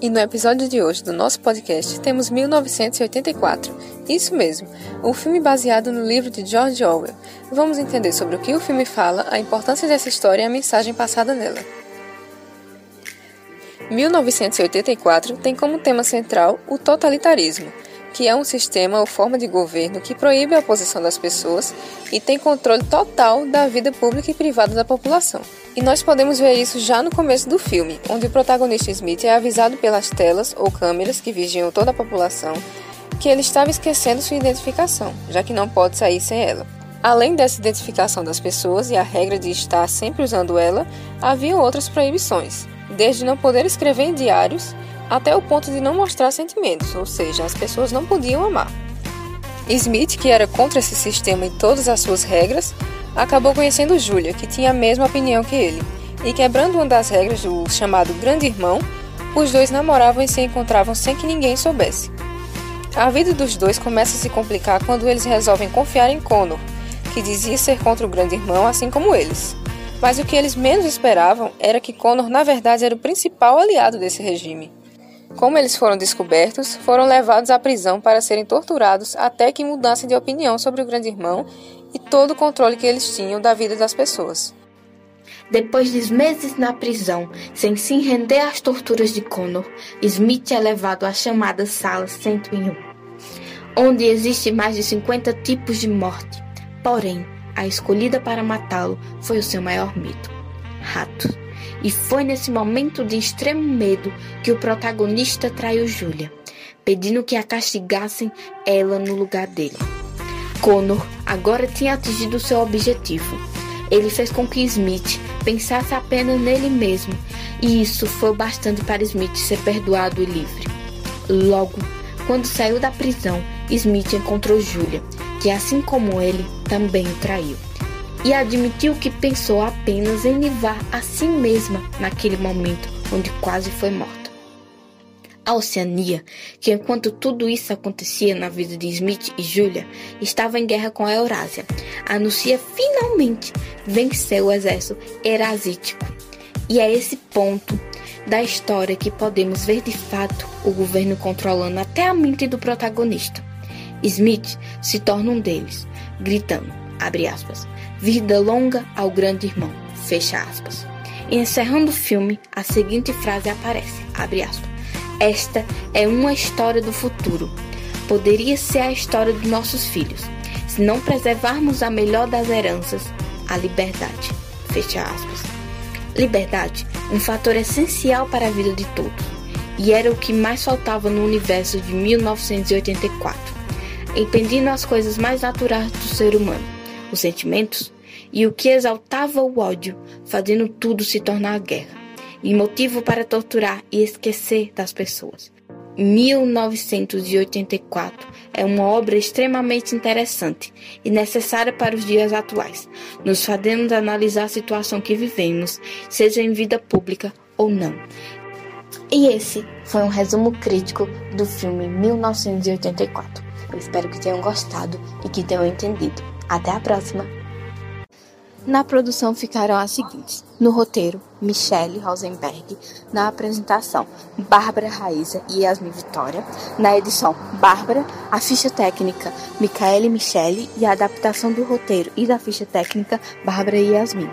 E no episódio de hoje do nosso podcast temos 1984. Isso mesmo, um filme baseado no livro de George Orwell. Vamos entender sobre o que o filme fala, a importância dessa história e a mensagem passada nela. 1984 tem como tema central o totalitarismo, que é um sistema ou forma de governo que proíbe a oposição das pessoas e tem controle total da vida pública e privada da população. E nós podemos ver isso já no começo do filme, onde o protagonista Smith é avisado pelas telas ou câmeras que vigiam toda a população que ele estava esquecendo sua identificação, já que não pode sair sem ela. Além dessa identificação das pessoas e a regra de estar sempre usando ela, havia outras proibições, desde não poder escrever em diários até o ponto de não mostrar sentimentos, ou seja, as pessoas não podiam amar. Smith, que era contra esse sistema e todas as suas regras, acabou conhecendo Julia, que tinha a mesma opinião que ele, e quebrando uma das regras do chamado Grande Irmão, os dois namoravam e se encontravam sem que ninguém soubesse. A vida dos dois começa a se complicar quando eles resolvem confiar em Connor, que dizia ser contra o Grande Irmão assim como eles. Mas o que eles menos esperavam era que Connor na verdade era o principal aliado desse regime. Como eles foram descobertos, foram levados à prisão para serem torturados até que mudassem de opinião sobre o Grande Irmão e todo o controle que eles tinham da vida das pessoas. Depois de meses na prisão, sem se render às torturas de Connor, Smith é levado à chamada Sala 101, onde existe mais de 50 tipos de morte. Porém, a escolhida para matá-lo foi o seu maior medo: ratos. E foi nesse momento de extremo medo que o protagonista traiu Julia, pedindo que a castigassem ela no lugar dele. Connor agora tinha atingido seu objetivo. Ele fez com que Smith pensasse apenas nele mesmo, e isso foi bastante para Smith ser perdoado e livre. Logo, quando saiu da prisão, Smith encontrou Julia, que assim como ele, também o traiu e admitiu que pensou apenas em livrar a si mesma naquele momento onde quase foi morta. A Oceania, que enquanto tudo isso acontecia na vida de Smith e Julia, estava em guerra com a Eurásia, anuncia finalmente vencer o exército erasítico. E é esse ponto da história que podemos ver de fato o governo controlando até a mente do protagonista. Smith se torna um deles, gritando, abre aspas, Vida longa ao grande irmão. Fecha aspas. Encerrando o filme, a seguinte frase aparece, abre aspas. Esta é uma história do futuro. Poderia ser a história dos nossos filhos, se não preservarmos a melhor das heranças, a liberdade. Fecha aspas. Liberdade, um fator essencial para a vida de todos, e era o que mais faltava no universo de 1984, impedindo as coisas mais naturais do ser humano os sentimentos, e o que exaltava o ódio, fazendo tudo se tornar guerra, e motivo para torturar e esquecer das pessoas. 1984 é uma obra extremamente interessante e necessária para os dias atuais. Nos fazemos analisar a situação que vivemos, seja em vida pública ou não. E esse foi um resumo crítico do filme 1984. Eu espero que tenham gostado e que tenham entendido. Até a próxima! Na produção ficaram as seguintes: no roteiro, Michelle Rosenberg, na apresentação, Bárbara Raíza e Yasmin Vitória, na edição, Bárbara, a ficha técnica, Micaele Michele. E a adaptação do roteiro e da ficha técnica, Bárbara e Yasmin.